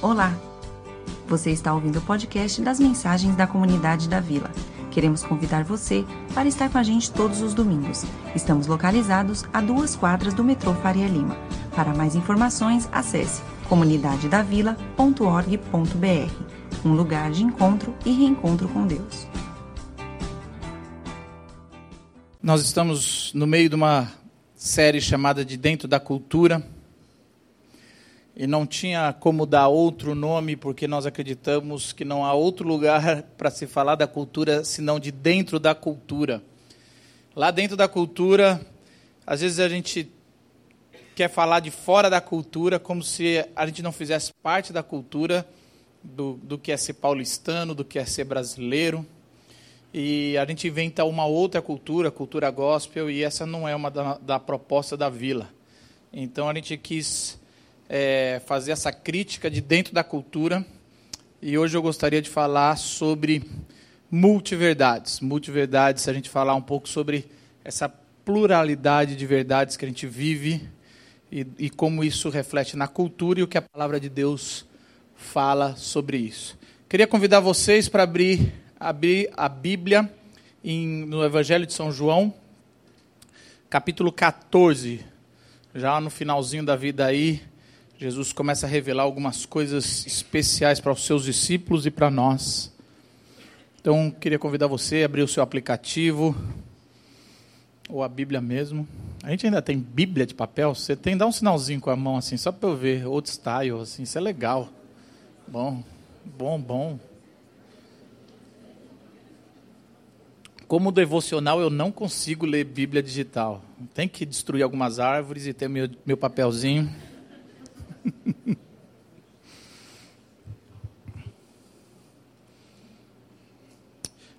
Olá! Você está ouvindo o podcast das mensagens da comunidade da Vila. Queremos convidar você para estar com a gente todos os domingos. Estamos localizados a duas quadras do metrô Faria Lima. Para mais informações, acesse comunidadedavila.org.br um lugar de encontro e reencontro com Deus. Nós estamos no meio de uma série chamada de Dentro da Cultura e não tinha como dar outro nome, porque nós acreditamos que não há outro lugar para se falar da cultura senão de dentro da cultura. Lá dentro da cultura, às vezes a gente quer falar de fora da cultura, como se a gente não fizesse parte da cultura, do, do que é ser paulistano, do que é ser brasileiro. E a gente inventa uma outra cultura, cultura gospel, e essa não é uma da, da proposta da vila. Então a gente quis é, fazer essa crítica de dentro da cultura. E hoje eu gostaria de falar sobre multiverdades. Multiverdades, se a gente falar um pouco sobre essa pluralidade de verdades que a gente vive e, e como isso reflete na cultura e o que a palavra de Deus fala sobre isso. Queria convidar vocês para abrir, abrir a Bíblia em, no Evangelho de São João, capítulo 14. Já no finalzinho da vida aí, Jesus começa a revelar algumas coisas especiais para os seus discípulos e para nós. Então, queria convidar você a abrir o seu aplicativo, ou a Bíblia mesmo. A gente ainda tem Bíblia de papel? Você tem, dá um sinalzinho com a mão assim, só para eu ver, old style, assim, isso é legal. Bom, bom, bom. Como devocional, eu não consigo ler Bíblia digital. Tem que destruir algumas árvores e ter meu, meu papelzinho.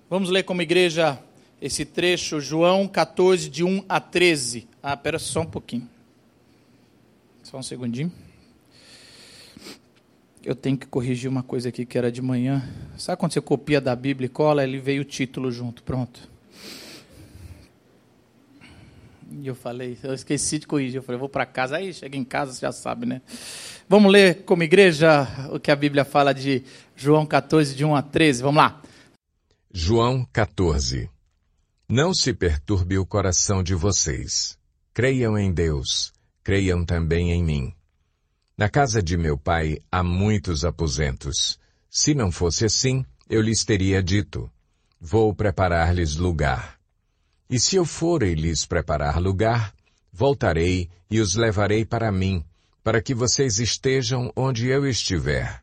Vamos ler como igreja esse trecho, João 14, de 1 a 13. Ah, espera só um pouquinho. Só um segundinho. Eu tenho que corrigir uma coisa aqui que era de manhã. Sabe quando você copia da Bíblia e cola? Ele veio o título junto, pronto. E eu falei, eu esqueci de corrigir. Eu falei, vou para casa. Aí chega em casa, você já sabe, né? Vamos ler como igreja o que a Bíblia fala de João 14, de 1 a 13. Vamos lá. João 14. Não se perturbe o coração de vocês. Creiam em Deus, creiam também em mim. Na casa de meu pai há muitos aposentos. Se não fosse assim, eu lhes teria dito: Vou preparar-lhes lugar. E se eu for e lhes preparar lugar, voltarei e os levarei para mim, para que vocês estejam onde eu estiver.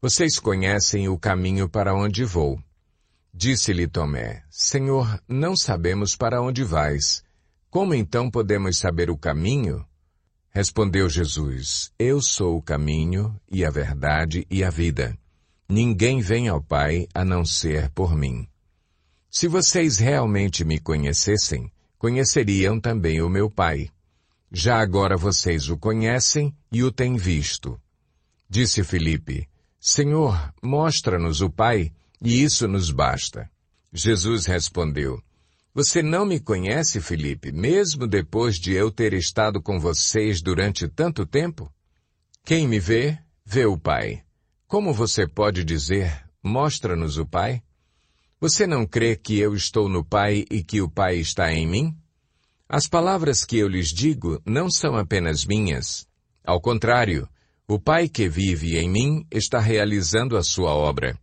Vocês conhecem o caminho para onde vou. Disse-lhe Tomé, Senhor, não sabemos para onde vais. Como então podemos saber o caminho? Respondeu Jesus, Eu sou o caminho, e a verdade e a vida. Ninguém vem ao Pai a não ser por mim. Se vocês realmente me conhecessem, conheceriam também o meu Pai. Já agora vocês o conhecem e o têm visto. Disse Filipe, Senhor, mostra-nos o Pai, e isso nos basta. Jesus respondeu, Você não me conhece, Filipe, mesmo depois de eu ter estado com vocês durante tanto tempo? Quem me vê, vê o Pai. Como você pode dizer, mostra-nos o Pai? Você não crê que eu estou no Pai e que o Pai está em mim? As palavras que eu lhes digo não são apenas minhas. Ao contrário, o Pai que vive em mim está realizando a sua obra.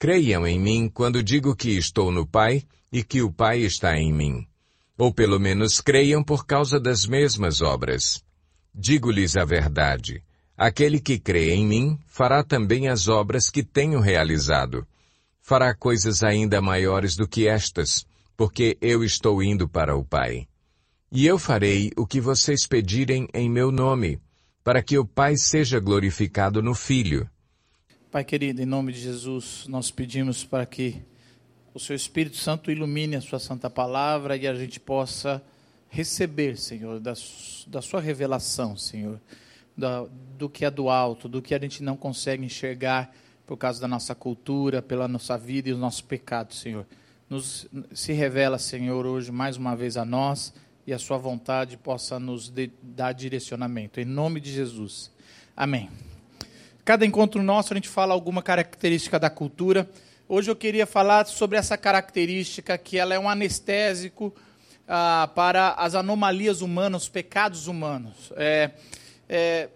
Creiam em mim quando digo que estou no Pai e que o Pai está em mim. Ou pelo menos creiam por causa das mesmas obras. Digo-lhes a verdade. Aquele que crê em mim fará também as obras que tenho realizado fará coisas ainda maiores do que estas, porque eu estou indo para o Pai. E eu farei o que vocês pedirem em meu nome, para que o Pai seja glorificado no Filho. Pai querido, em nome de Jesus, nós pedimos para que o seu Espírito Santo ilumine a sua santa palavra e a gente possa receber, Senhor, da, da sua revelação, Senhor, da, do que é do alto, do que a gente não consegue enxergar por causa da nossa cultura, pela nossa vida e os nossos pecados, Senhor. Nos, se revela, Senhor, hoje mais uma vez a nós e a Sua vontade possa nos de, dar direcionamento. Em nome de Jesus. Amém. cada encontro nosso a gente fala alguma característica da cultura. Hoje eu queria falar sobre essa característica que ela é um anestésico ah, para as anomalias humanas, os pecados humanos. É, é,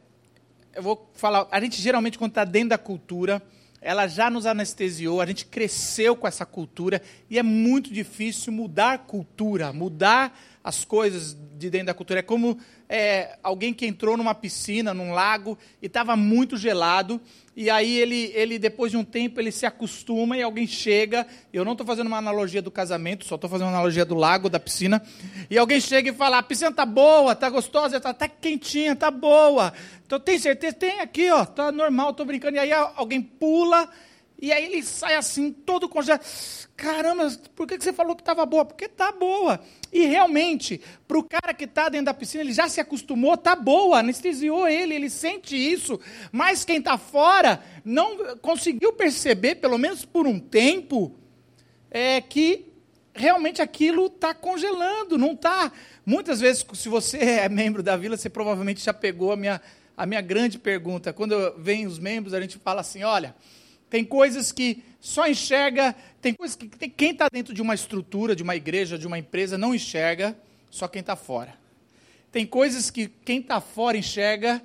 eu vou falar, a gente geralmente quando está dentro da cultura, ela já nos anestesiou, a gente cresceu com essa cultura e é muito difícil mudar cultura, mudar as coisas de dentro da cultura. É como é, alguém que entrou numa piscina, num lago, e estava muito gelado, e aí ele, ele, depois de um tempo, ele se acostuma e alguém chega, eu não estou fazendo uma analogia do casamento, só estou fazendo uma analogia do lago, da piscina, e alguém chega e fala, a piscina está boa, está gostosa, está até quentinha, está boa. Então tem certeza? Tem aqui, ó, está normal, estou brincando. E aí alguém pula, e aí ele sai assim, todo congelado. Caramba, por que você falou que estava boa? Porque está boa. E realmente, para o cara que está dentro da piscina, ele já se acostumou, está boa, anestesiou ele, ele sente isso. Mas quem está fora não conseguiu perceber, pelo menos por um tempo, é que realmente aquilo está congelando, não está. Muitas vezes, se você é membro da vila, você provavelmente já pegou a minha, a minha grande pergunta. Quando vem os membros, a gente fala assim: olha tem coisas que só enxerga, tem coisas que tem, quem está dentro de uma estrutura, de uma igreja, de uma empresa, não enxerga, só quem está fora. Tem coisas que quem está fora enxerga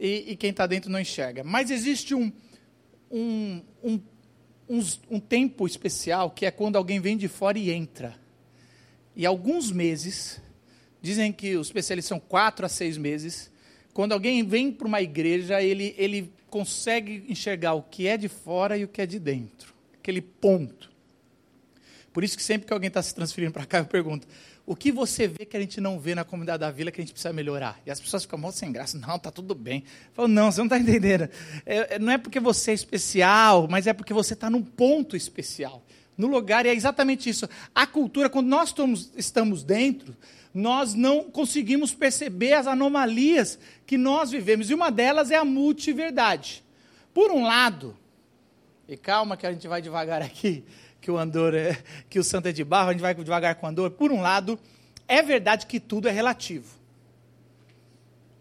e, e quem está dentro não enxerga. Mas existe um, um, um, um, um tempo especial que é quando alguém vem de fora e entra. E alguns meses, dizem que os especialistas são quatro a seis meses, quando alguém vem para uma igreja, ele, ele consegue enxergar o que é de fora e o que é de dentro. Aquele ponto. Por isso que sempre que alguém está se transferindo para cá, eu pergunto: o que você vê que a gente não vê na comunidade da vila que a gente precisa melhorar? E as pessoas ficam mal sem graça. Não, está tudo bem. Eu falo, não, você não está entendendo. É, é, não é porque você é especial, mas é porque você está num ponto especial. No lugar, e é exatamente isso. A cultura, quando nós estamos, estamos dentro, nós não conseguimos perceber as anomalias que nós vivemos. E uma delas é a multiverdade. Por um lado, e calma que a gente vai devagar aqui, que o andor é, que o santo é de barro, a gente vai devagar com o andor. Por um lado, é verdade que tudo é relativo.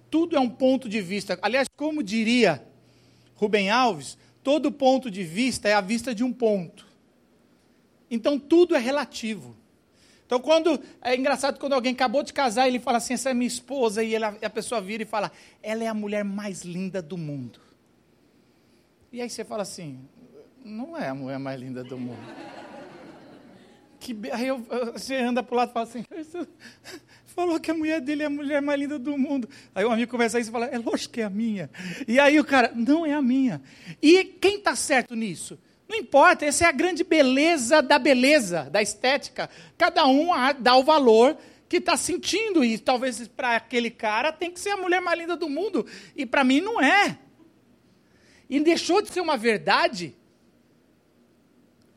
Tudo é um ponto de vista. Aliás, como diria Rubem Alves, todo ponto de vista é a vista de um ponto. Então tudo é relativo. Então, quando é engraçado quando alguém acabou de casar, ele fala assim: essa é minha esposa, e ela, a pessoa vira e fala: ela é a mulher mais linda do mundo. E aí você fala assim: não é a mulher mais linda do mundo. Que, aí eu, você anda para o lado e fala assim: falou que a mulher dele é a mulher mais linda do mundo. Aí o amigo começa isso e fala: é lógico que é a minha. E aí o cara: não é a minha. E quem está certo nisso? Não importa, essa é a grande beleza da beleza, da estética. Cada um dá o valor que está sentindo, e talvez para aquele cara tem que ser a mulher mais linda do mundo, e para mim não é. E deixou de ser uma verdade.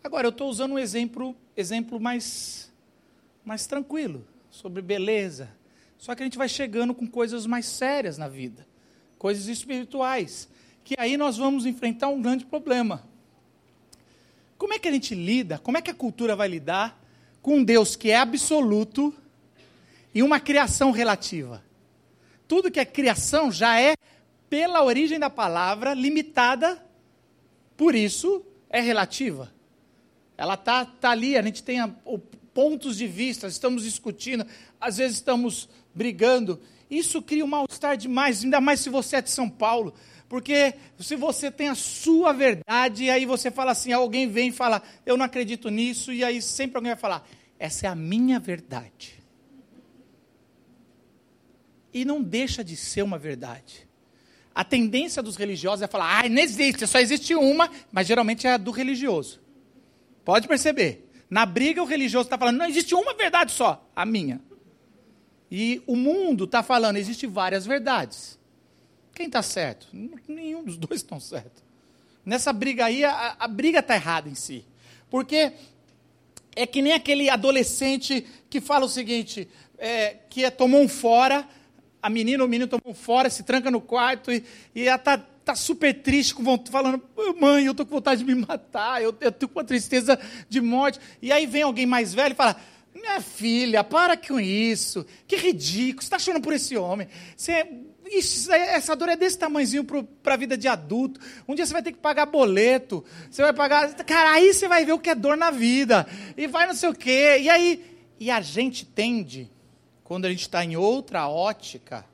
Agora, eu estou usando um exemplo, exemplo mais, mais tranquilo, sobre beleza. Só que a gente vai chegando com coisas mais sérias na vida, coisas espirituais, que aí nós vamos enfrentar um grande problema. Como é que a gente lida, como é que a cultura vai lidar com um Deus que é absoluto e uma criação relativa? Tudo que é criação já é, pela origem da palavra, limitada, por isso é relativa. Ela está tá ali, a gente tem a, o, pontos de vista, estamos discutindo, às vezes estamos brigando. Isso cria um mal-estar demais, ainda mais se você é de São Paulo. Porque se você tem a sua verdade, e aí você fala assim, alguém vem e fala, eu não acredito nisso, e aí sempre alguém vai falar, essa é a minha verdade. E não deixa de ser uma verdade. A tendência dos religiosos é falar, ah, não existe, só existe uma, mas geralmente é a do religioso. Pode perceber. Na briga, o religioso está falando, não existe uma verdade só, a minha. E o mundo está falando, existe várias verdades. Quem está certo? Nenhum dos dois estão certo. Nessa briga aí, a, a briga está errada em si. Porque é que nem aquele adolescente que fala o seguinte, é, que é, tomou um fora, a menina ou o menino tomou um fora, se tranca no quarto e, e ela está tá super triste, falando, mãe, eu estou com vontade de me matar, eu estou com uma tristeza de morte. E aí vem alguém mais velho e fala, minha filha, para com isso, que ridículo, você está chorando por esse homem. Você Ixi, essa dor é desse tamanhozinho para a vida de adulto. Um dia você vai ter que pagar boleto. Você vai pagar. Cara, aí você vai ver o que é dor na vida. E vai não sei o quê. E aí. E a gente tende, quando a gente está em outra ótica,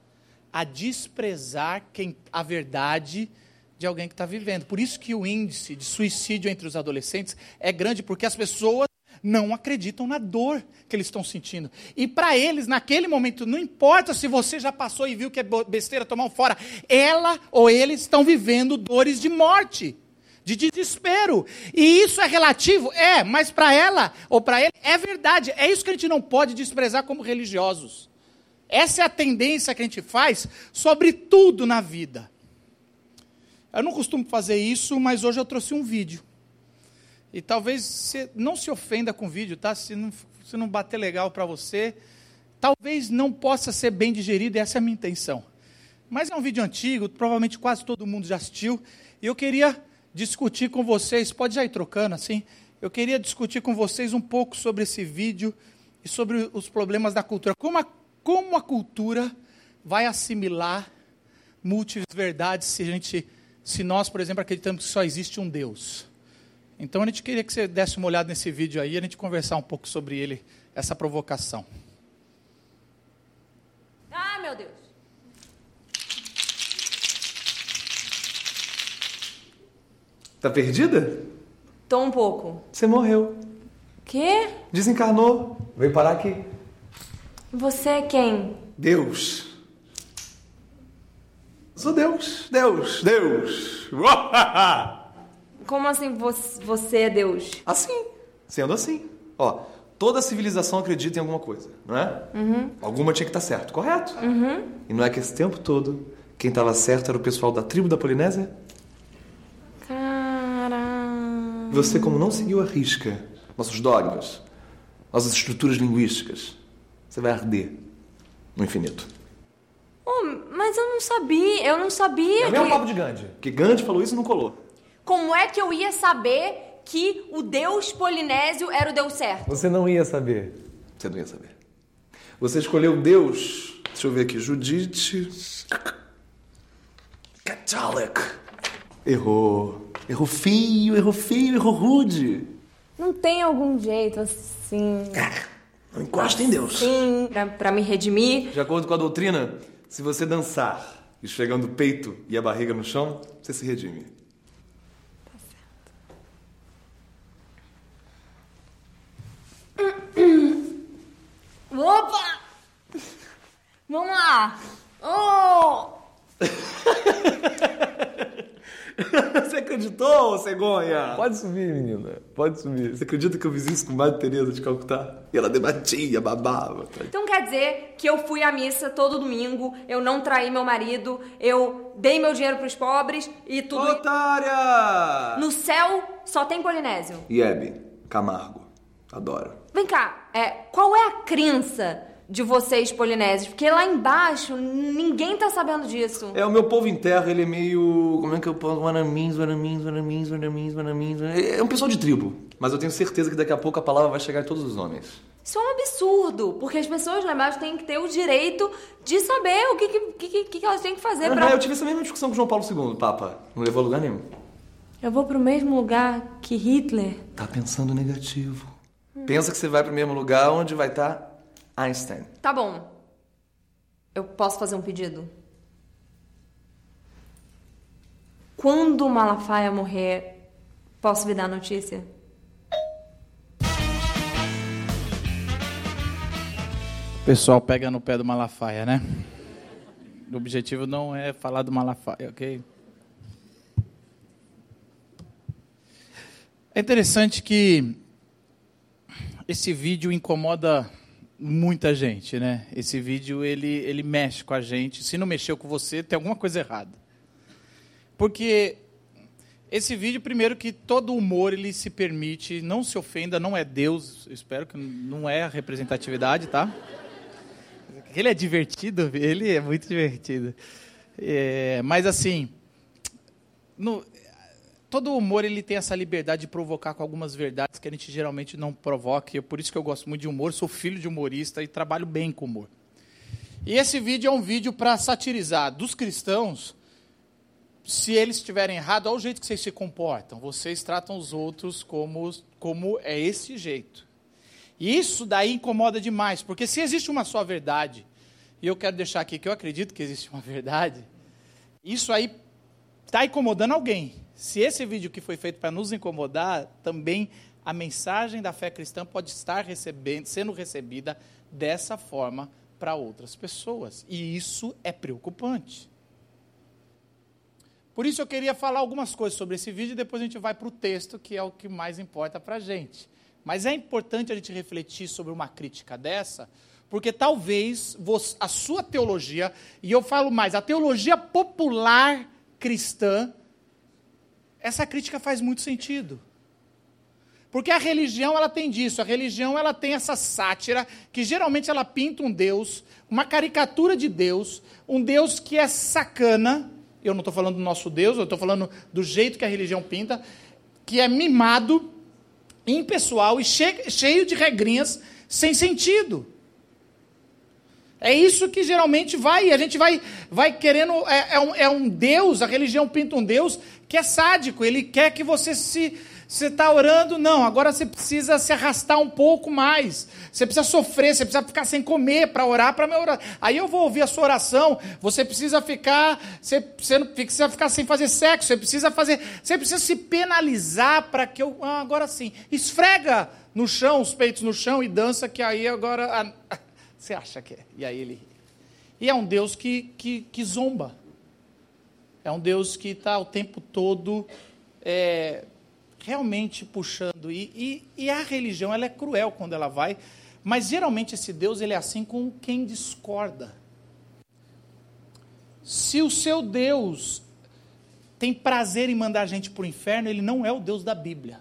a desprezar quem, a verdade de alguém que está vivendo. Por isso que o índice de suicídio entre os adolescentes é grande, porque as pessoas não acreditam na dor que eles estão sentindo. E para eles, naquele momento, não importa se você já passou e viu que é besteira tomar um fora, ela ou eles estão vivendo dores de morte, de desespero. E isso é relativo? É, mas para ela ou para ele é verdade. É isso que a gente não pode desprezar como religiosos. Essa é a tendência que a gente faz sobre tudo na vida. Eu não costumo fazer isso, mas hoje eu trouxe um vídeo. E talvez você não se ofenda com o vídeo, tá? Se não, se não bater legal para você, talvez não possa ser bem digerido, essa é a minha intenção. Mas é um vídeo antigo, provavelmente quase todo mundo já assistiu, e eu queria discutir com vocês, pode já ir trocando assim, eu queria discutir com vocês um pouco sobre esse vídeo e sobre os problemas da cultura. Como a, como a cultura vai assimilar múltiplas verdades se, a gente, se nós, por exemplo, acreditamos que só existe um Deus? Então a gente queria que você desse uma olhada nesse vídeo aí e a gente conversar um pouco sobre ele, essa provocação. Ah, meu Deus. Tá perdida? Tô um pouco. Você morreu. Quê? Desencarnou. Veio parar aqui. Você é quem? Deus. Sou Deus. Deus. Deus. Como assim você é Deus? Assim, sendo assim. Ó, toda civilização acredita em alguma coisa, não é? Uhum. Alguma tinha que estar tá certo, correto? Uhum. E não é que esse tempo todo quem estava certo era o pessoal da tribo da Polinésia? Caramba. Você, como não seguiu a risca nossos dogmas, nossas estruturas linguísticas, você vai arder no infinito. Oh, mas eu não sabia, eu não sabia. É o que... mesmo papo de Gandhi. Que Gandhi falou isso e não colou. Como é que eu ia saber que o deus polinésio era o deus certo? Você não ia saber. Você não ia saber. Você escolheu Deus. Deixa eu ver aqui. Judite. Catholic. Errou. Errou feio, errou feio, errou rude. Não tem algum jeito assim. Não encosta em Deus. Sim, pra, pra me redimir. De acordo com a doutrina, se você dançar esfregando o peito e a barriga no chão, você se redime. Opa! Vamos lá! Oh! Você acreditou, cegonha? Pode subir, menina. Pode subir. Você acredita que eu fiz isso com Madre Teresa de Calcutá? E ela debatia, babava. Então quer dizer que eu fui à missa todo domingo, eu não traí meu marido, eu dei meu dinheiro pros pobres e tudo. Otária! No céu só tem polinésio. Iebe, Camargo. Adoro. Vem cá, é, qual é a crença de vocês polinésios? Porque lá embaixo ninguém tá sabendo disso. É, o meu povo em terra, ele é meio. Como é que eu posso. Wanamins, wanamins, wanamins, wanamins, wanamins. É um pessoal de tribo. Mas eu tenho certeza que daqui a pouco a palavra vai chegar em todos os homens. Isso é um absurdo, porque as pessoas lá embaixo têm que ter o direito de saber o que, que, que, que elas têm que fazer Ah, pra. Eu tive essa mesma discussão com João Paulo II, Papa. Não levou a lugar nenhum. Eu vou pro mesmo lugar que Hitler. Tá pensando negativo. Pensa que você vai pro mesmo lugar onde vai estar Einstein. Tá bom. Eu posso fazer um pedido? Quando o Malafaia morrer, posso me dar a notícia? O pessoal pega no pé do Malafaia, né? O objetivo não é falar do Malafaia, ok? É interessante que esse vídeo incomoda muita gente, né? Esse vídeo ele, ele mexe com a gente. Se não mexeu com você, tem alguma coisa errada. Porque esse vídeo, primeiro que todo humor ele se permite, não se ofenda, não é Deus, espero que não é a representatividade, tá? Ele é divertido, ele é muito divertido. É, mas assim, no, todo humor ele tem essa liberdade de provocar com algumas verdades que a gente geralmente não provoca. E é por isso que eu gosto muito de humor, sou filho de humorista e trabalho bem com humor. E esse vídeo é um vídeo para satirizar dos cristãos, se eles estiverem errados, olha o jeito que vocês se comportam. Vocês tratam os outros como, como é esse jeito. E isso daí incomoda demais, porque se existe uma só verdade, e eu quero deixar aqui que eu acredito que existe uma verdade, isso aí está incomodando alguém. Se esse vídeo que foi feito para nos incomodar, também a mensagem da fé cristã pode estar recebendo, sendo recebida dessa forma para outras pessoas. E isso é preocupante. Por isso eu queria falar algumas coisas sobre esse vídeo e depois a gente vai para o texto, que é o que mais importa para a gente. Mas é importante a gente refletir sobre uma crítica dessa, porque talvez a sua teologia, e eu falo mais, a teologia popular cristã, essa crítica faz muito sentido. Porque a religião ela tem disso, a religião ela tem essa sátira que geralmente ela pinta um Deus, uma caricatura de Deus, um Deus que é sacana. Eu não estou falando do nosso Deus, eu estou falando do jeito que a religião pinta, que é mimado, impessoal e cheio de regrinhas sem sentido. É isso que geralmente vai, a gente vai, vai querendo. É, é, um, é um Deus, a religião pinta um Deus que é sádico, ele quer que você se você está orando, não, agora você precisa se arrastar um pouco mais. Você precisa sofrer, você precisa ficar sem comer para orar para minha oração. Aí eu vou ouvir a sua oração. Você precisa ficar, você, você precisa ficar sem fazer sexo, você precisa fazer, você precisa se penalizar para que eu ah, agora sim. Esfrega no chão, os peitos no chão e dança que aí agora você acha que é. E aí ele E é um Deus que, que, que zomba. É um Deus que está o tempo todo é, realmente puxando. E, e, e, a religião ela é cruel quando ela vai, mas geralmente esse Deus ele é assim com quem discorda. Se o seu Deus tem prazer em mandar a gente para o inferno, ele não é o Deus da Bíblia.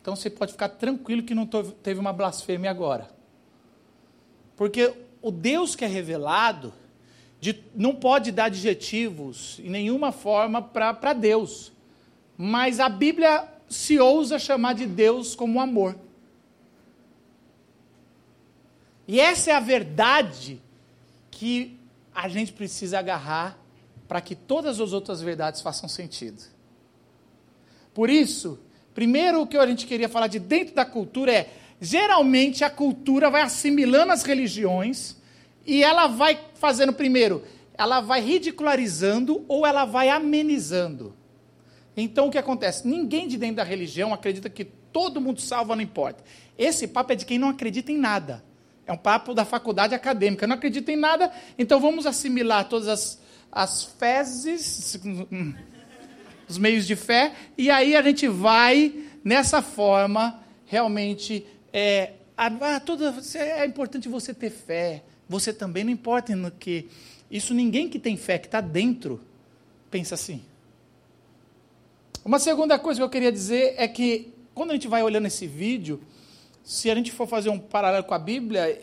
Então você pode ficar tranquilo que não teve uma blasfêmia agora. Porque o Deus que é revelado de, não pode dar adjetivos em nenhuma forma para Deus mas a Bíblia se ousa chamar de Deus como amor. E essa é a verdade que a gente precisa agarrar para que todas as outras verdades façam sentido. Por isso, primeiro o que a gente queria falar de dentro da cultura é, geralmente a cultura vai assimilando as religiões e ela vai fazendo primeiro, ela vai ridicularizando ou ela vai amenizando. Então o que acontece? Ninguém de dentro da religião acredita que todo mundo salva, não importa. Esse papo é de quem não acredita em nada. É um papo da faculdade acadêmica. Não acredita em nada, então vamos assimilar todas as, as fezes, os meios de fé, e aí a gente vai, nessa forma, realmente. É, ah, toda, é importante você ter fé. Você também não importa no que. Isso ninguém que tem fé, que está dentro, pensa assim. Uma segunda coisa que eu queria dizer é que, quando a gente vai olhando esse vídeo, se a gente for fazer um paralelo com a Bíblia,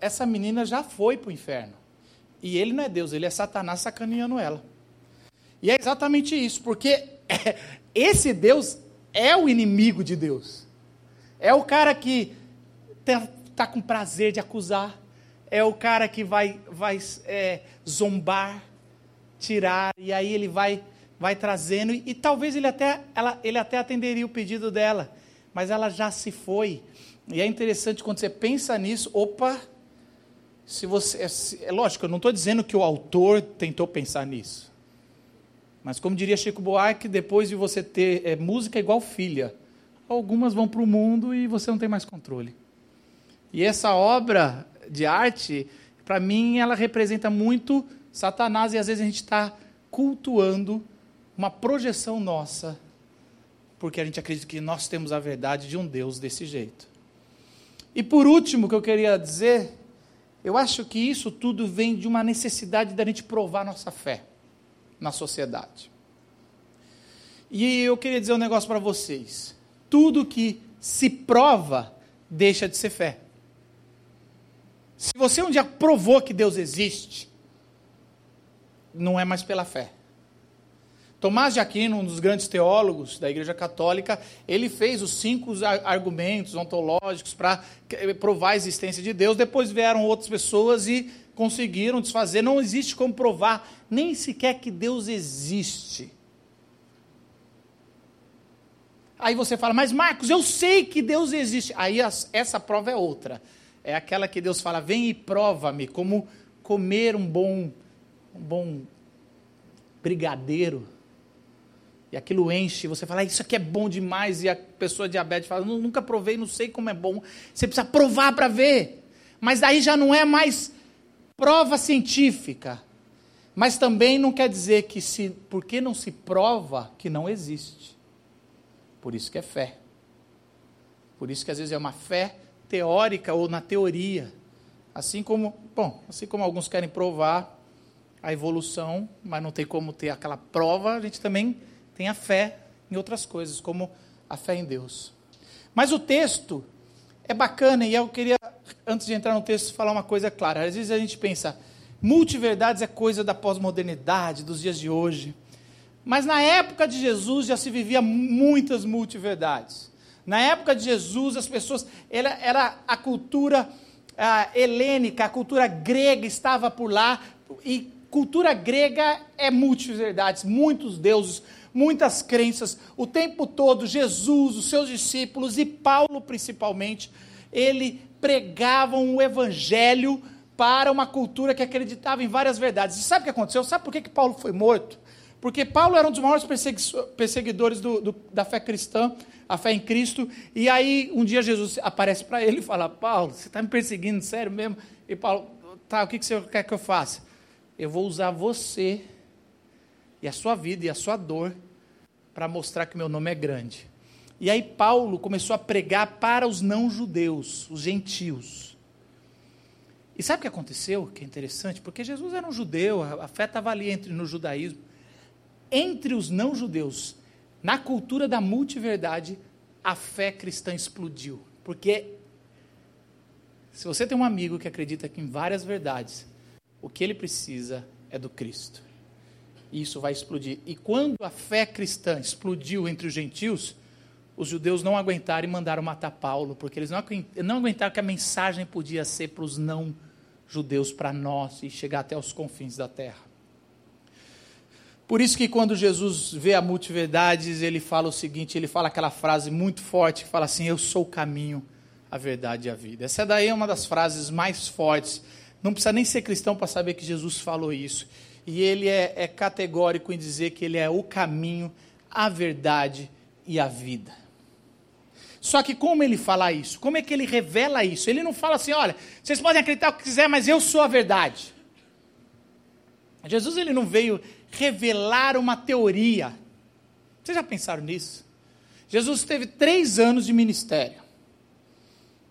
essa menina já foi para o inferno. E ele não é Deus, ele é Satanás sacaneando ela. E é exatamente isso, porque esse Deus é o inimigo de Deus. É o cara que está com prazer de acusar. É o cara que vai, vai é, zombar, tirar, e aí ele vai vai trazendo, e, e talvez ele até, ela, ele até atenderia o pedido dela, mas ela já se foi. E é interessante quando você pensa nisso, opa, se você. É, é lógico, eu não estou dizendo que o autor tentou pensar nisso. Mas como diria Chico Buarque, depois de você ter é, música igual filha, algumas vão para o mundo e você não tem mais controle. E essa obra de arte, para mim, ela representa muito Satanás e às vezes a gente está cultuando uma projeção nossa, porque a gente acredita que nós temos a verdade de um Deus desse jeito. E por último, que eu queria dizer, eu acho que isso tudo vem de uma necessidade da gente provar nossa fé na sociedade. E eu queria dizer um negócio para vocês: tudo que se prova deixa de ser fé. Se você um dia provou que Deus existe, não é mais pela fé Tomás de Aquino, um dos grandes teólogos da Igreja Católica, ele fez os cinco argumentos ontológicos para provar a existência de Deus. Depois vieram outras pessoas e conseguiram desfazer. Não existe como provar nem sequer que Deus existe. Aí você fala, mas Marcos, eu sei que Deus existe. Aí essa prova é outra. É aquela que Deus fala, vem e prova-me, como comer um bom, um bom brigadeiro. E aquilo enche, você fala, isso aqui é bom demais. E a pessoa diabética fala, nunca provei, não sei como é bom. Você precisa provar para ver. Mas daí já não é mais prova científica. Mas também não quer dizer que se, porque não se prova que não existe. Por isso que é fé. Por isso que às vezes é uma fé teórica ou na teoria. Assim como, bom, assim como alguns querem provar a evolução, mas não tem como ter aquela prova, a gente também tem a fé em outras coisas, como a fé em Deus. Mas o texto é bacana e eu queria, antes de entrar no texto, falar uma coisa clara. Às vezes a gente pensa, multiverdades é coisa da pós-modernidade, dos dias de hoje. Mas na época de Jesus já se vivia muitas multiverdades. Na época de Jesus, as pessoas, era, era a cultura a helênica, a cultura grega estava por lá, e cultura grega é multiverdades, muitos deuses, muitas crenças, o tempo todo, Jesus, os seus discípulos e Paulo principalmente, ele pregavam o evangelho para uma cultura que acreditava em várias verdades. E sabe o que aconteceu? Sabe por que, que Paulo foi morto? Porque Paulo era um dos maiores perseguidores do, do, da fé cristã, a fé em Cristo. E aí, um dia Jesus aparece para ele e fala: Paulo, você está me perseguindo, sério mesmo? E Paulo, tá, o que, que você quer que eu faça? Eu vou usar você e a sua vida e a sua dor para mostrar que meu nome é grande. E aí, Paulo começou a pregar para os não-judeus, os gentios. E sabe o que aconteceu? Que é interessante, porque Jesus era um judeu, a fé estava ali entre no judaísmo entre os não-judeus, na cultura da multiverdade, a fé cristã explodiu. Porque se você tem um amigo que acredita em várias verdades, o que ele precisa é do Cristo. E isso vai explodir. E quando a fé cristã explodiu entre os gentios, os judeus não aguentaram e mandaram matar Paulo, porque eles não aguentaram que a mensagem podia ser para os não judeus, para nós, e chegar até os confins da terra. Por isso que quando Jesus vê a multiverdades, ele fala o seguinte, ele fala aquela frase muito forte, que fala assim, eu sou o caminho, a verdade e a vida. Essa daí é uma das frases mais fortes. Não precisa nem ser cristão para saber que Jesus falou isso. E ele é, é categórico em dizer que ele é o caminho, a verdade e a vida. Só que como ele fala isso? Como é que ele revela isso? Ele não fala assim, olha, vocês podem acreditar o que quiser, mas eu sou a verdade. Jesus ele não veio revelar uma teoria. Vocês já pensaram nisso? Jesus teve três anos de ministério.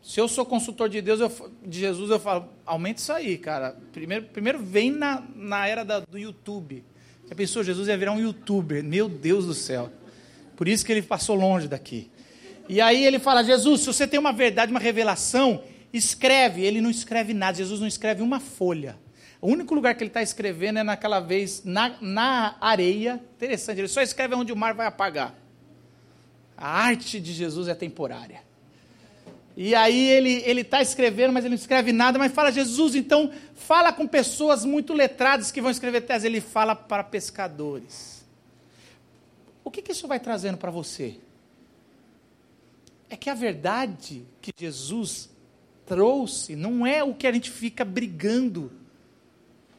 Se eu sou consultor de Deus, eu, de Jesus, eu falo, aumenta isso aí, cara. Primeiro, primeiro vem na, na era da, do YouTube. Já pensou, Jesus ia virar um youtuber. Meu Deus do céu. Por isso que ele passou longe daqui. E aí ele fala, Jesus, se você tem uma verdade, uma revelação, escreve. Ele não escreve nada, Jesus não escreve uma folha. O único lugar que ele está escrevendo é naquela vez na, na areia. Interessante, ele só escreve onde o mar vai apagar. A arte de Jesus é temporária. E aí ele está escrevendo, mas ele não escreve nada, mas fala, Jesus, então fala com pessoas muito letradas que vão escrever tese. Ele fala para pescadores. O que, que isso vai trazendo para você? É que a verdade que Jesus trouxe não é o que a gente fica brigando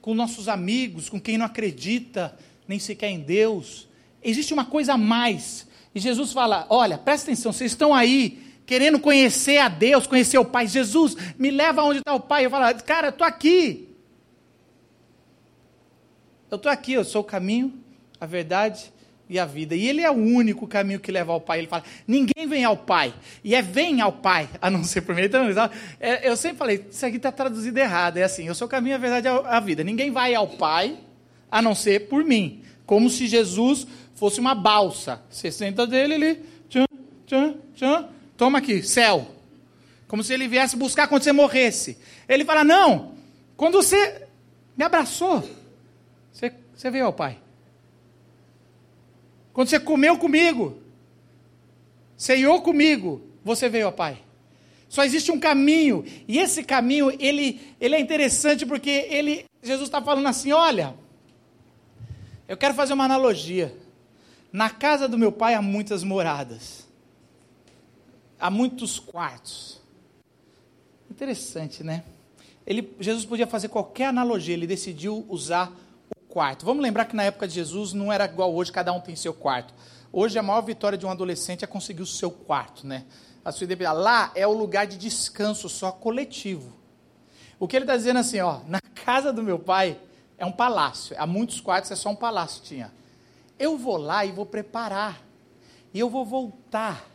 com nossos amigos, com quem não acredita nem sequer em Deus. Existe uma coisa a mais. E Jesus fala: Olha, presta atenção, vocês estão aí querendo conhecer a Deus, conhecer o Pai. Jesus, me leva onde está o Pai. Eu falo: Cara, eu estou aqui. Eu estou aqui, eu sou o caminho, a verdade e a vida. E ele é o único caminho que leva ao Pai. Ele fala: ninguém vem ao Pai. E é vem ao Pai, a não ser por mim. Então, é, eu sempre falei: isso aqui está traduzido errado. É assim: eu sou o caminho, a verdade e a vida. Ninguém vai ao Pai a não ser por mim. Como se Jesus fosse uma balsa. Você senta dele, ele. Tchan, tchan, tchan, toma aqui, céu. Como se ele viesse buscar quando você morresse. Ele fala: não, quando você me abraçou, você, você veio ao Pai. Quando você comeu comigo, ceiou comigo, você veio ao Pai. Só existe um caminho, e esse caminho, ele, ele é interessante porque ele, Jesus está falando assim, olha, eu quero fazer uma analogia. Na casa do meu pai há muitas moradas. Há muitos quartos. Interessante, né? Ele, Jesus podia fazer qualquer analogia, ele decidiu usar quarto. Vamos lembrar que na época de Jesus não era igual hoje, cada um tem seu quarto. Hoje a maior vitória de um adolescente é conseguir o seu quarto, né? A sua independência. Lá é o lugar de descanso só coletivo. O que ele está dizendo assim, ó, na casa do meu pai é um palácio. Há muitos quartos, é só um palácio tinha. Eu vou lá e vou preparar. E eu vou voltar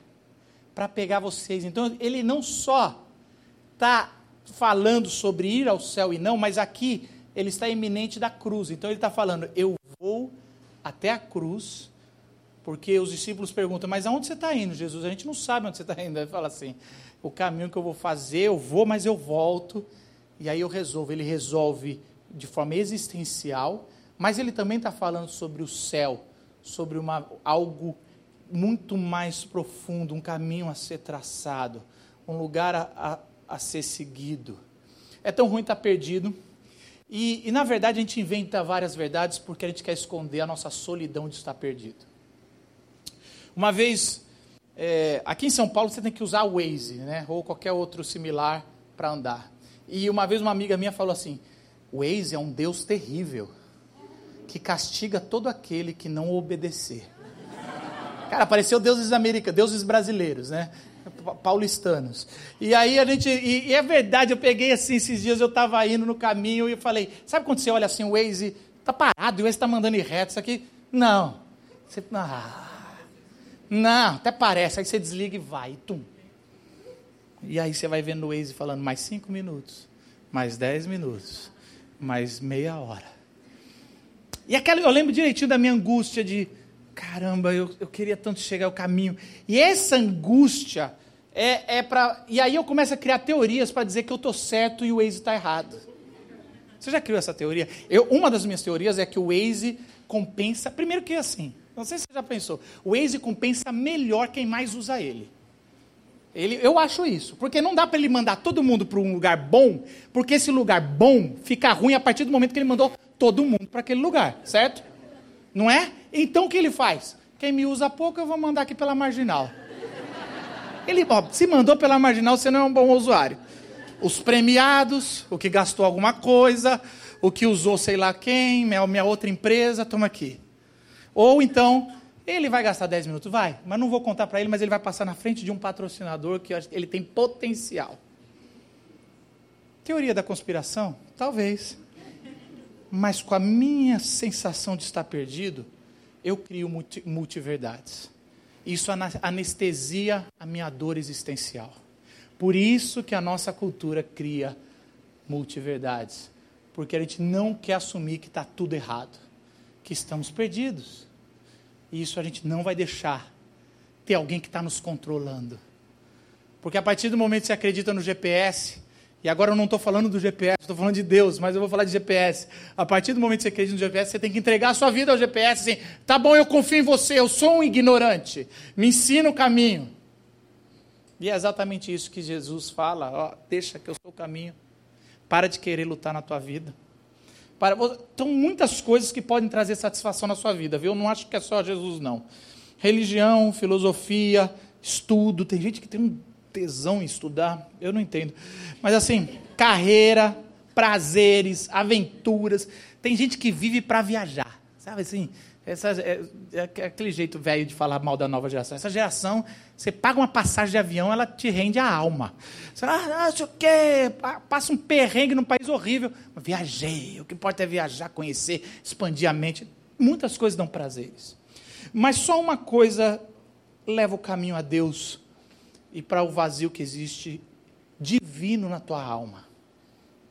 para pegar vocês. Então ele não só está falando sobre ir ao céu e não, mas aqui ele está iminente da cruz. Então ele está falando, eu vou até a cruz, porque os discípulos perguntam, mas aonde você está indo, Jesus? A gente não sabe onde você está indo. Ele fala assim, o caminho que eu vou fazer, eu vou, mas eu volto. E aí eu resolvo. Ele resolve de forma existencial, mas ele também está falando sobre o céu, sobre uma, algo muito mais profundo, um caminho a ser traçado, um lugar a, a, a ser seguido. É tão ruim estar tá perdido. E, e, na verdade, a gente inventa várias verdades porque a gente quer esconder a nossa solidão de estar perdido. Uma vez, é, aqui em São Paulo, você tem que usar o Waze, né? ou qualquer outro similar para andar. E uma vez uma amiga minha falou assim: Waze é um Deus terrível que castiga todo aquele que não obedecer. Cara, apareceu deuses americanos, deuses brasileiros, né? Paulistanos. E aí a gente. E, e é verdade, eu peguei assim, esses dias eu estava indo no caminho e eu falei: sabe quando você olha assim, o Waze está parado, o Waze está mandando ir reto, isso aqui. Não. Você, ah, não, até parece. Aí você desliga e vai, tum. E aí você vai vendo o Waze falando mais cinco minutos, mais dez minutos, mais meia hora. E aquela, eu lembro direitinho da minha angústia de, caramba, eu, eu queria tanto chegar ao caminho. E essa angústia é, é para. E aí eu começo a criar teorias para dizer que eu estou certo e o Waze está errado. Você já criou essa teoria? Eu, uma das minhas teorias é que o Waze compensa. Primeiro que é assim, não sei se você já pensou, o Waze compensa melhor quem mais usa ele. Ele, eu acho isso, porque não dá para ele mandar todo mundo para um lugar bom, porque esse lugar bom fica ruim a partir do momento que ele mandou todo mundo para aquele lugar, certo? Não é? Então o que ele faz? Quem me usa pouco, eu vou mandar aqui pela marginal. Ele, ó, se mandou pela marginal, você não é um bom usuário. Os premiados, o que gastou alguma coisa, o que usou sei lá quem, minha, outra empresa, toma aqui. Ou então, ele vai gastar 10 minutos? Vai, mas não vou contar para ele, mas ele vai passar na frente de um patrocinador que ele tem potencial. Teoria da conspiração? Talvez mas com a minha sensação de estar perdido, eu crio multi, multiverdades. Isso anestesia a minha dor existencial. Por isso que a nossa cultura cria multiverdades. Porque a gente não quer assumir que está tudo errado, que estamos perdidos. E isso a gente não vai deixar ter alguém que está nos controlando. Porque a partir do momento que você acredita no GPS, e agora eu não estou falando do GPS, estou falando de Deus, mas eu vou falar de GPS. A partir do momento que você acredita no GPS, você tem que entregar a sua vida ao GPS, assim, tá bom, eu confio em você, eu sou um ignorante, me ensina o caminho. E é exatamente isso que Jesus fala, ó, deixa que eu sou o caminho. Para de querer lutar na tua vida. Para, então, muitas coisas que podem trazer satisfação na sua vida, viu? Eu não acho que é só Jesus, não. Religião, filosofia, estudo. Tem gente que tem um tesão em estudar, eu não entendo. Mas assim, carreira, prazeres, aventuras. Tem gente que vive para viajar, sabe assim? Essa, é, é, aquele jeito velho de falar mal da nova geração. Essa geração, você paga uma passagem de avião, ela te rende a alma. Você ah, não sei o quê, passa um perrengue num país horrível. Viajei, o que importa é viajar, conhecer, expandir a mente. Muitas coisas dão prazeres. Mas só uma coisa leva o caminho a Deus e para o vazio que existe divino na tua alma.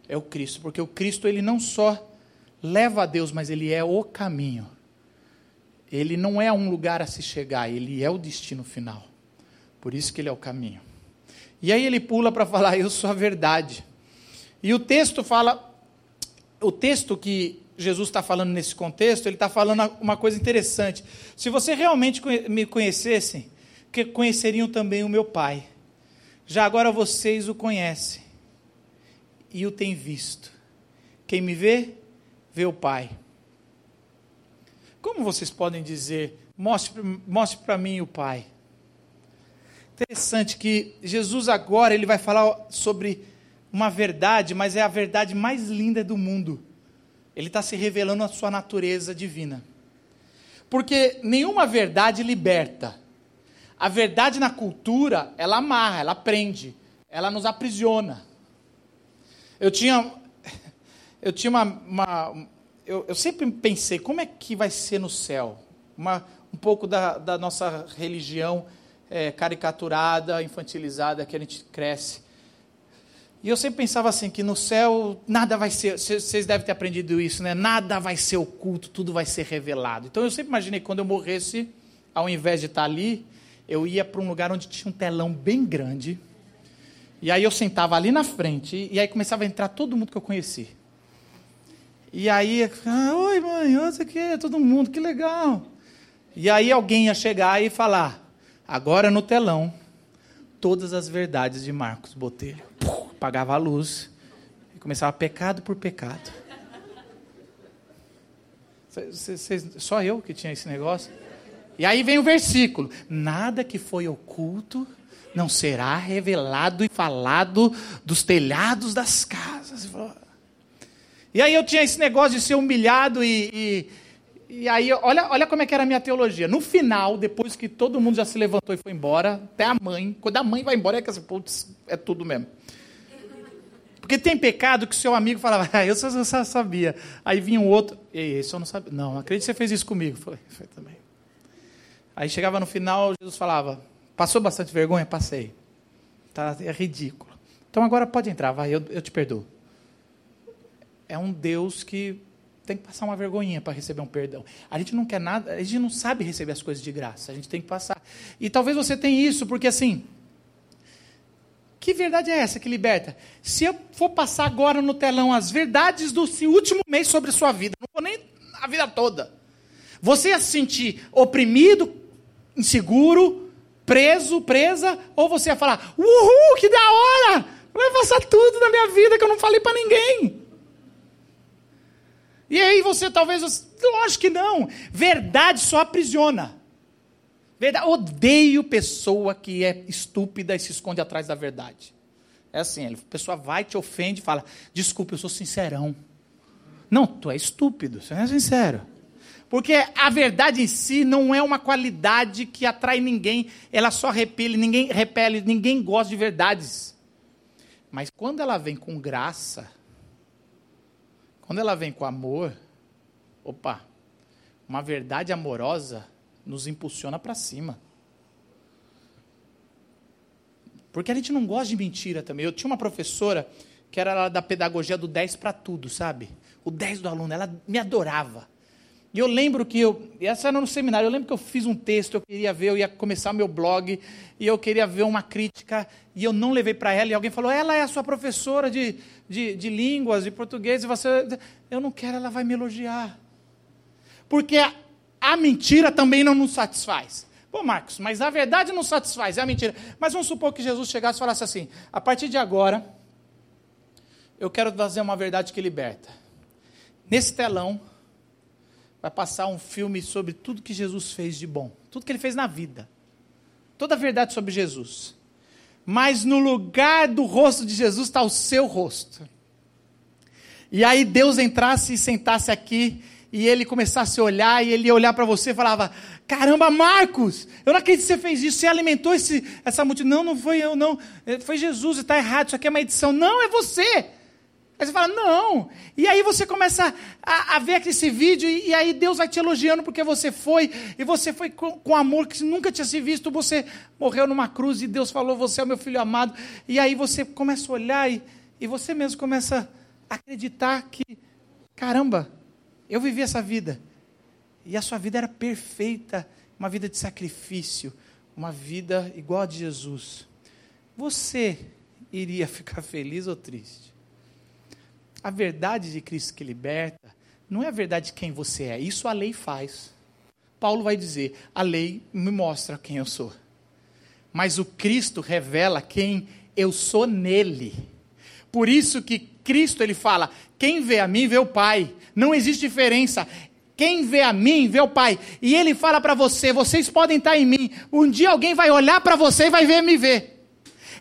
É o Cristo, porque o Cristo ele não só leva a Deus, mas ele é o caminho. Ele não é um lugar a se chegar, ele é o destino final. Por isso que ele é o caminho. E aí ele pula para falar: Eu sou a verdade. E o texto fala, o texto que Jesus está falando nesse contexto, ele está falando uma coisa interessante. Se você realmente me conhecessem, que conheceriam também o meu Pai. Já agora vocês o conhecem e o têm visto. Quem me vê, vê o Pai. Como vocês podem dizer, mostre, mostre para mim o Pai? Interessante que Jesus agora ele vai falar sobre uma verdade, mas é a verdade mais linda do mundo. Ele está se revelando a sua natureza divina. Porque nenhuma verdade liberta. A verdade na cultura, ela amarra, ela prende, ela nos aprisiona. Eu tinha, eu tinha uma, uma eu, eu, sempre pensei, como é que vai ser no céu? Uma, um pouco da, da nossa religião é, caricaturada, infantilizada, que a gente cresce. E eu sempre pensava assim, que no céu nada vai ser, vocês devem ter aprendido isso, né? Nada vai ser oculto, tudo vai ser revelado. Então eu sempre imaginei que quando eu morresse, ao invés de estar ali, eu ia para um lugar onde tinha um telão bem grande. E aí eu sentava ali na frente, e aí começava a entrar todo mundo que eu conheci. E aí, ah, oi mãe, olha aqui, todo mundo, que legal. E aí alguém ia chegar e falar, agora no telão, todas as verdades de Marcos Botelho. Puh, apagava a luz e começava pecado por pecado. só eu que tinha esse negócio. E aí vem o versículo: Nada que foi oculto não será revelado e falado dos telhados das casas. E aí eu tinha esse negócio de ser humilhado e, e, e, aí, olha, olha como é que era a minha teologia. No final, depois que todo mundo já se levantou e foi embora, até a mãe, quando a mãe vai embora, é que assim, putz, é tudo mesmo. Porque tem pecado que o seu amigo falava, ah, eu só, só sabia. Aí vinha um outro, ei, isso eu não sabia. Não, acredito que você fez isso comigo. Falei, foi também. Aí chegava no final, Jesus falava: Passou bastante vergonha? Passei. Tá, é ridículo. Então agora pode entrar, vai, eu, eu te perdoo. É um Deus que tem que passar uma vergonhinha para receber um perdão. A gente não quer nada, a gente não sabe receber as coisas de graça, a gente tem que passar. E talvez você tenha isso, porque assim, que verdade é essa que liberta? Se eu for passar agora no telão as verdades do último mês sobre a sua vida, não vou nem a vida toda. Você ia se sentir oprimido, inseguro, preso, presa, ou você ia falar: Uhul, que da hora! Vai passar tudo na minha vida que eu não falei para ninguém. E aí você talvez. Lógico que não. Verdade só aprisiona. Verdade. Odeio pessoa que é estúpida e se esconde atrás da verdade. É assim, a pessoa vai, te ofende e fala: Desculpa, eu sou sincerão. Não, tu é estúpido, você não é sincero. Porque a verdade em si não é uma qualidade que atrai ninguém, ela só repele, ninguém repele, ninguém gosta de verdades. Mas quando ela vem com graça, quando ela vem com amor, opa, uma verdade amorosa nos impulsiona para cima. Porque a gente não gosta de mentira também. Eu tinha uma professora que era da pedagogia do 10 para tudo, sabe? O 10 do aluno, ela me adorava. E eu lembro que eu, essa era no seminário, eu lembro que eu fiz um texto, eu queria ver, eu ia começar meu blog, e eu queria ver uma crítica, e eu não levei para ela, e alguém falou, ela é a sua professora de, de, de línguas, de português, e você. Eu não quero, ela vai me elogiar. Porque a, a mentira também não nos satisfaz. Pô, Marcos, mas a verdade não satisfaz, é a mentira. Mas vamos supor que Jesus chegasse e falasse assim: a partir de agora, eu quero fazer uma verdade que liberta. Nesse telão, vai passar um filme sobre tudo que Jesus fez de bom, tudo que ele fez na vida. Toda a verdade sobre Jesus. Mas no lugar do rosto de Jesus está o seu rosto. E aí Deus entrasse e sentasse aqui e ele começasse a olhar e ele ia olhar para você e falava: Caramba, Marcos, eu não acredito que você fez isso, você alimentou esse, essa multidão. Não, não foi eu, não. Foi Jesus, está errado, isso aqui é uma edição. Não, é você. Aí você fala, não. E aí você começa a, a ver esse vídeo, e, e, aí Deus vai te elogiando porque você foi, e você foi com, com, amor que nunca tinha se visto, você morreu numa cruz e Deus falou, você é o meu filho amado. E aí você começa a olhar e, e você mesmo começa a acreditar que, caramba, eu vivi essa vida. E a sua vida era perfeita, uma vida de sacrifício, uma vida igual a de Jesus. Você iria ficar feliz ou triste? A verdade de Cristo que liberta não é a verdade quem você é. Isso a lei faz. Paulo vai dizer: a lei me mostra quem eu sou. Mas o Cristo revela quem eu sou nele. Por isso que Cristo ele fala: quem vê a mim vê o Pai. Não existe diferença. Quem vê a mim, vê o Pai. E ele fala para você: vocês podem estar em mim. Um dia alguém vai olhar para você e vai ver me ver.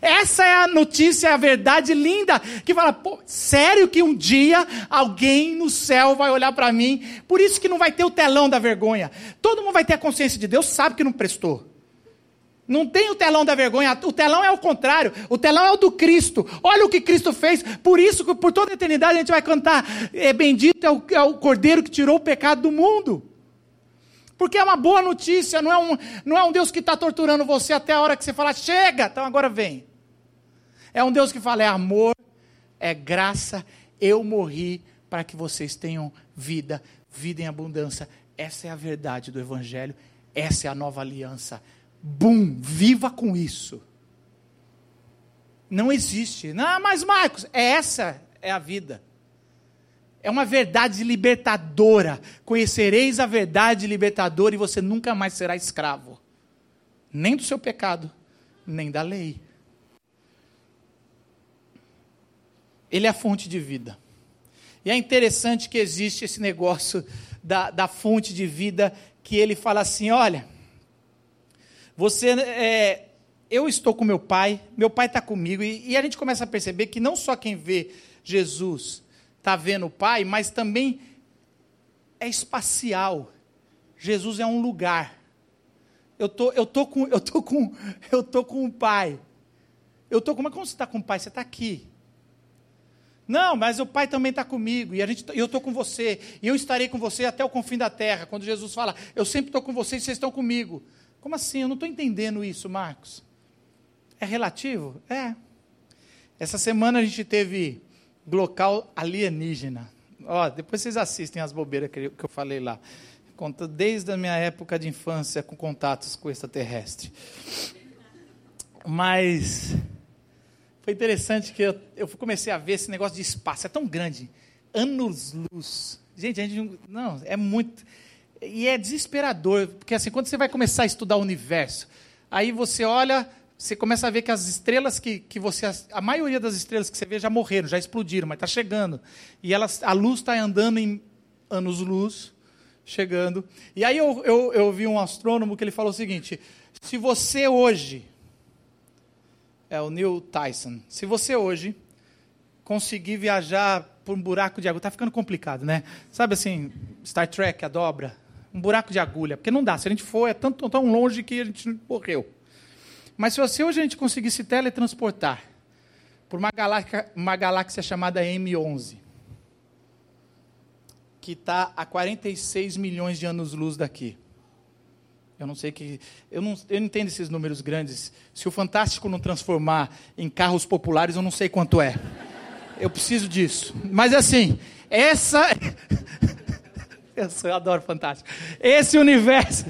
Essa é a notícia, a verdade linda, que fala, pô, sério que um dia alguém no céu vai olhar para mim? Por isso que não vai ter o telão da vergonha. Todo mundo vai ter a consciência de Deus, sabe que não prestou. Não tem o telão da vergonha, o telão é o contrário, o telão é o do Cristo. Olha o que Cristo fez, por isso que por toda a eternidade a gente vai cantar: é, Bendito é o, é o Cordeiro que tirou o pecado do mundo. Porque é uma boa notícia, não é um, não é um Deus que está torturando você até a hora que você fala, chega, então agora vem. É um Deus que fala, é amor, é graça, eu morri para que vocês tenham vida, vida em abundância. Essa é a verdade do Evangelho, essa é a nova aliança. Bum, viva com isso. Não existe. Não, mas Marcos, essa é a vida. É uma verdade libertadora. Conhecereis a verdade libertadora e você nunca mais será escravo. Nem do seu pecado, nem da lei. Ele é a fonte de vida. E é interessante que existe esse negócio da, da fonte de vida que ele fala assim: olha você, é, eu estou com meu pai, meu pai está comigo, e, e, a gente começa a perceber que não só quem vê Jesus está vendo o pai, mas também é espacial. Jesus é um lugar. Eu tô, eu tô com, eu tô com, eu tô com o pai. Eu tô com, mas como você está com o pai? Você está aqui. Não, mas o Pai também está comigo, e a gente, eu estou com você, e eu estarei com você até o confim da terra. Quando Jesus fala, eu sempre estou com vocês, vocês estão comigo. Como assim? Eu não estou entendendo isso, Marcos. É relativo? É. Essa semana a gente teve local alienígena. Ó, depois vocês assistem as bobeiras que eu falei lá. Conta desde a minha época de infância com contatos com extraterrestre. Mas foi interessante que eu, eu comecei a ver esse negócio de espaço. É tão grande. Anos-luz. Gente, a gente não, é muito. E é desesperador, porque assim, quando você vai começar a estudar o universo, aí você olha, você começa a ver que as estrelas que, que você. A maioria das estrelas que você vê já morreram, já explodiram, mas está chegando. E elas, a luz está andando em anos-luz, chegando. E aí eu, eu, eu vi um astrônomo que ele falou o seguinte: se você hoje. É o Neil Tyson. Se você hoje conseguir viajar por um buraco de água, está ficando complicado, né? Sabe assim, Star Trek, a dobra, um buraco de agulha, porque não dá. Se a gente for, é tanto, tão longe que a gente morreu. Mas se você hoje a gente conseguisse teletransportar por uma galáxia, uma galáxia chamada M11, que está a 46 milhões de anos-luz daqui. Eu não sei que. Eu não, eu não entendo esses números grandes. Se o Fantástico não transformar em carros populares, eu não sei quanto é. Eu preciso disso. Mas assim, essa. Eu, adoro Fantástico. Esse universo,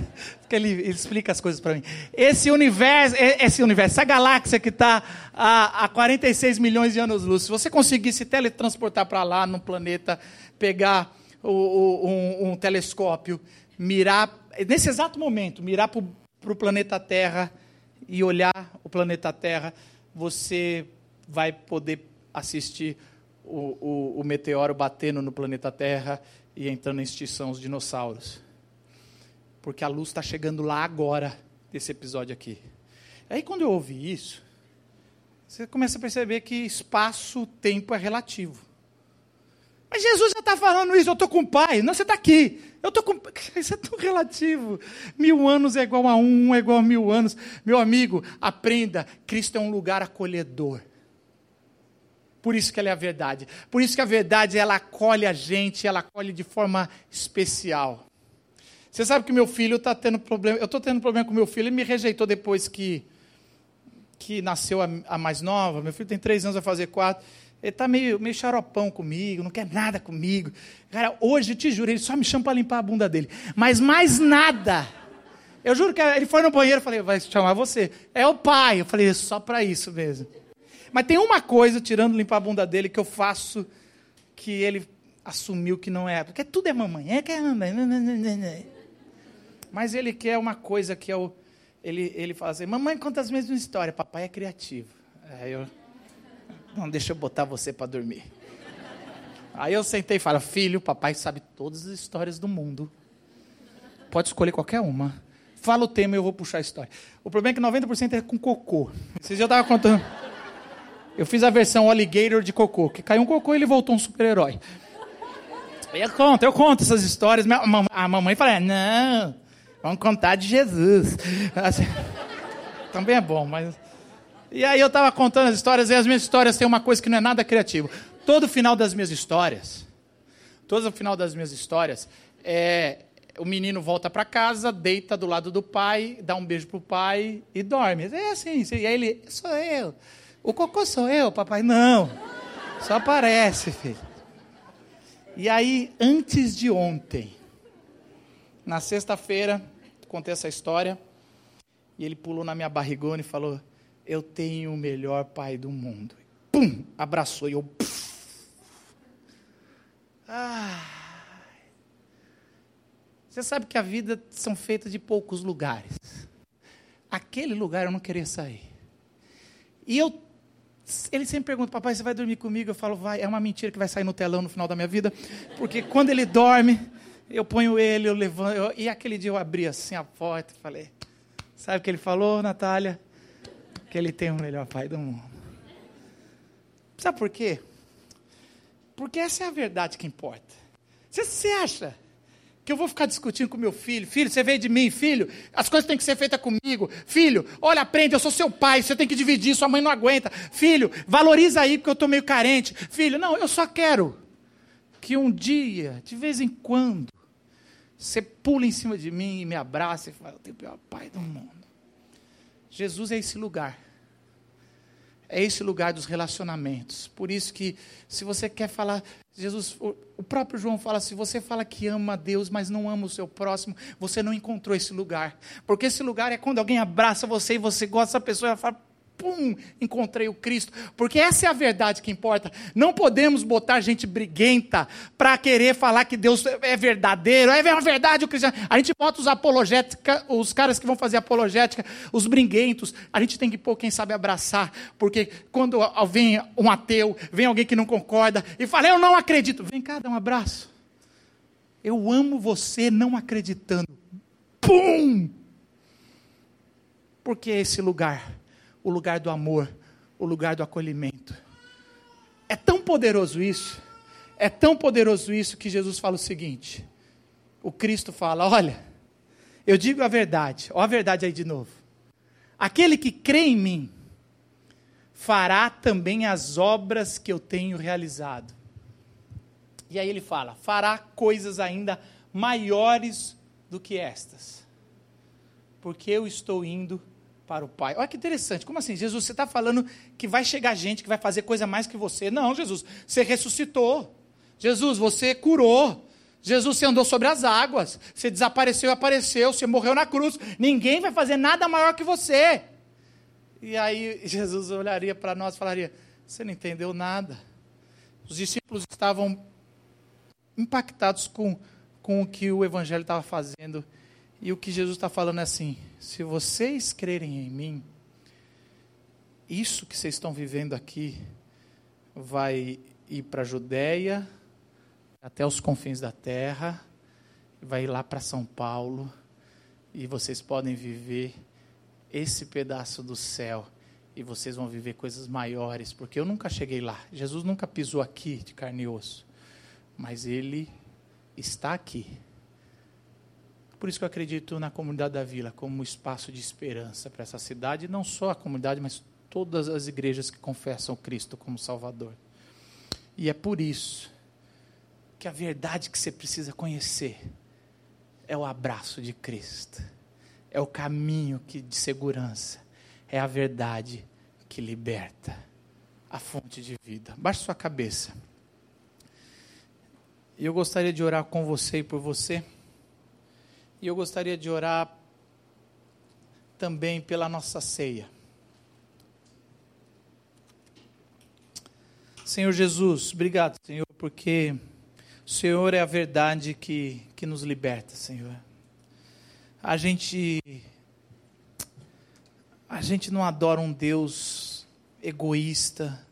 que ele, ele explica as coisas para mim. Esse universo, esse universo, essa galáxia que está a, a 46 milhões de anos-luz, se você conseguisse teletransportar para lá, num planeta, pegar o, o, um, um, telescópio, mirar, nesse exato momento, mirar para o planeta Terra e olhar o planeta Terra, você vai poder assistir o, o, o meteoro batendo no planeta Terra e entrando em extinção os dinossauros. Porque a luz está chegando lá agora, desse episódio aqui. Aí quando eu ouvi isso, você começa a perceber que espaço-tempo é relativo. Mas Jesus já está falando isso, eu estou com o Pai. Não, você está aqui. Eu estou com. Isso é tão relativo. Mil anos é igual a um, um é igual a mil anos. Meu amigo, aprenda: Cristo é um lugar acolhedor. Por isso que ela é a verdade. Por isso que a verdade ela acolhe a gente, ela acolhe de forma especial. Você sabe que meu filho está tendo problema. Eu estou tendo problema com meu filho. Ele me rejeitou depois que que nasceu a, a mais nova. Meu filho tem três anos, vai fazer quatro. Ele está meio, meio xaropão comigo, não quer nada comigo. Cara, hoje, te juro, ele só me chama para limpar a bunda dele. Mas mais nada. Eu juro que ele foi no banheiro e falei, vai chamar você. É o pai. Eu falei, só para isso mesmo. Mas tem uma coisa, tirando limpar a bunda dele, que eu faço que ele assumiu que não é, porque tudo é mamãe, é que é mamãe. Mas ele quer uma coisa que o. Ele, ele fala assim: Mamãe conta as mesmas histórias, papai é criativo. Aí eu. Não, deixa eu botar você para dormir. Aí eu sentei e falei: Filho, papai sabe todas as histórias do mundo. Pode escolher qualquer uma. Fala o tema e eu vou puxar a história. O problema é que 90% é com cocô. Vocês já estavam contando. Eu fiz a versão alligator de cocô, que caiu um cocô e ele voltou um super-herói. Eu conto, eu conto essas histórias. A mamãe fala: Não, vamos contar de Jesus. Assim, também é bom, mas. E aí eu estava contando as histórias, e as minhas histórias têm uma coisa que não é nada criativo. Todo final das minhas histórias, todo final das minhas histórias, é, o menino volta para casa, deita do lado do pai, dá um beijo pro pai e dorme. É assim, e aí ele, sou eu. O cocô sou eu, papai. Não, só aparece, filho. E aí, antes de ontem, na sexta-feira, contei essa história, e ele pulou na minha barrigona e falou: Eu tenho o melhor pai do mundo. Pum! Abraçou e eu. Ah. Você sabe que a vida são feitas de poucos lugares. Aquele lugar eu não queria sair. E eu ele sempre pergunta, papai, você vai dormir comigo? Eu falo, vai. É uma mentira que vai sair no telão no final da minha vida. Porque quando ele dorme, eu ponho ele, eu levanto. Eu, e aquele dia eu abri assim a porta e falei, sabe o que ele falou, Natália? Que ele tem o melhor pai do mundo. Sabe por quê? Porque essa é a verdade que importa. Você, você acha que eu vou ficar discutindo com meu filho. Filho, você veio de mim, filho, as coisas têm que ser feitas comigo. Filho, olha, aprende, eu sou seu pai, você tem que dividir, sua mãe não aguenta. Filho, valoriza aí porque eu estou meio carente. Filho, não, eu só quero que um dia, de vez em quando, você pula em cima de mim e me abraça e fala, eu tenho o pior pai do mundo. Jesus é esse lugar. É esse lugar dos relacionamentos. Por isso que, se você quer falar, Jesus, o próprio João fala: se você fala que ama a Deus, mas não ama o seu próximo, você não encontrou esse lugar. Porque esse lugar é quando alguém abraça você e você gosta dessa pessoa e fala: pum, encontrei o Cristo. Porque essa é a verdade que importa. Não podemos botar gente briguenta para querer falar que Deus é verdadeiro. É uma verdade o cristiano. A gente bota os apologética, os caras que vão fazer apologética, os briguentos. A gente tem que pôr quem sabe abraçar. Porque quando vem um ateu, vem alguém que não concorda e fala, eu não acredito. Vem cá, dá um abraço. Eu amo você não acreditando. Pum! Porque é esse lugar o lugar do amor, o lugar do acolhimento. É tão poderoso isso, é tão poderoso isso que Jesus fala o seguinte: o Cristo fala, olha, eu digo a verdade, olha a verdade aí de novo. Aquele que crê em mim fará também as obras que eu tenho realizado. E aí ele fala: fará coisas ainda maiores do que estas, porque eu estou indo para o Pai. Olha que interessante. Como assim? Jesus, você está falando que vai chegar gente que vai fazer coisa mais que você. Não, Jesus, você ressuscitou. Jesus, você curou. Jesus, você andou sobre as águas. Você desapareceu e apareceu. Você morreu na cruz. Ninguém vai fazer nada maior que você. E aí Jesus olharia para nós e falaria: Você não entendeu nada. Os discípulos estavam impactados com, com o que o Evangelho estava fazendo. E o que Jesus está falando é assim: se vocês crerem em mim, isso que vocês estão vivendo aqui vai ir para a Judéia, até os confins da terra, vai ir lá para São Paulo, e vocês podem viver esse pedaço do céu, e vocês vão viver coisas maiores, porque eu nunca cheguei lá. Jesus nunca pisou aqui de carne e osso, mas ele está aqui por isso que eu acredito na comunidade da vila como um espaço de esperança para essa cidade, não só a comunidade, mas todas as igrejas que confessam Cristo como Salvador. E é por isso que a verdade que você precisa conhecer é o abraço de Cristo, é o caminho que, de segurança, é a verdade que liberta, a fonte de vida. Baixe sua cabeça. E eu gostaria de orar com você e por você. E eu gostaria de orar também pela nossa ceia. Senhor Jesus, obrigado, Senhor, porque O Senhor é a verdade que, que nos liberta, Senhor. A gente. A gente não adora um Deus egoísta,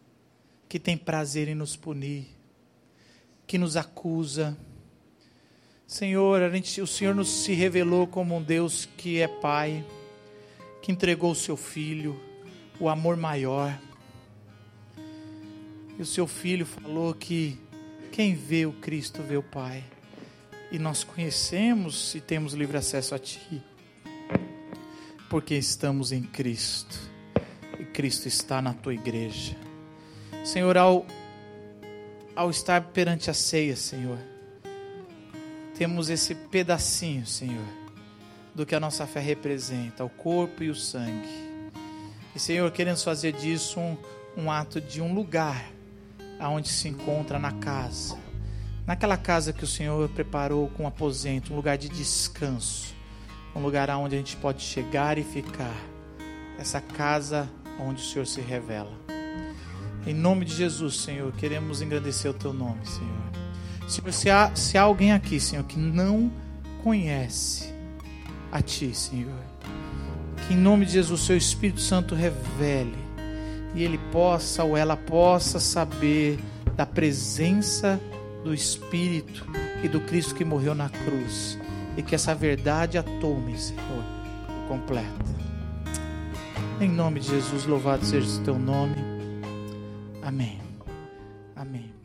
que tem prazer em nos punir, que nos acusa. Senhor, gente, o Senhor nos se revelou como um Deus que é Pai, que entregou o seu Filho, o amor maior. E o seu Filho falou que quem vê o Cristo vê o Pai. E nós conhecemos e temos livre acesso a Ti, porque estamos em Cristo. E Cristo está na tua igreja. Senhor, ao, ao estar perante a ceia, Senhor, temos esse pedacinho, Senhor, do que a nossa fé representa, o corpo e o sangue. E, Senhor, queremos fazer disso um, um ato de um lugar aonde se encontra na casa. Naquela casa que o Senhor preparou com aposento, um lugar de descanso, um lugar aonde a gente pode chegar e ficar. Essa casa onde o Senhor se revela. Em nome de Jesus, Senhor, queremos engrandecer o teu nome, Senhor. Senhor, se há, se há alguém aqui, Senhor, que não conhece a Ti, Senhor, que em nome de Jesus, o Seu Espírito Santo revele e ele possa ou ela possa saber da presença do Espírito e do Cristo que morreu na cruz e que essa verdade a tome, Senhor, completa. Em nome de Jesus, louvado seja o teu nome. Amém. Amém.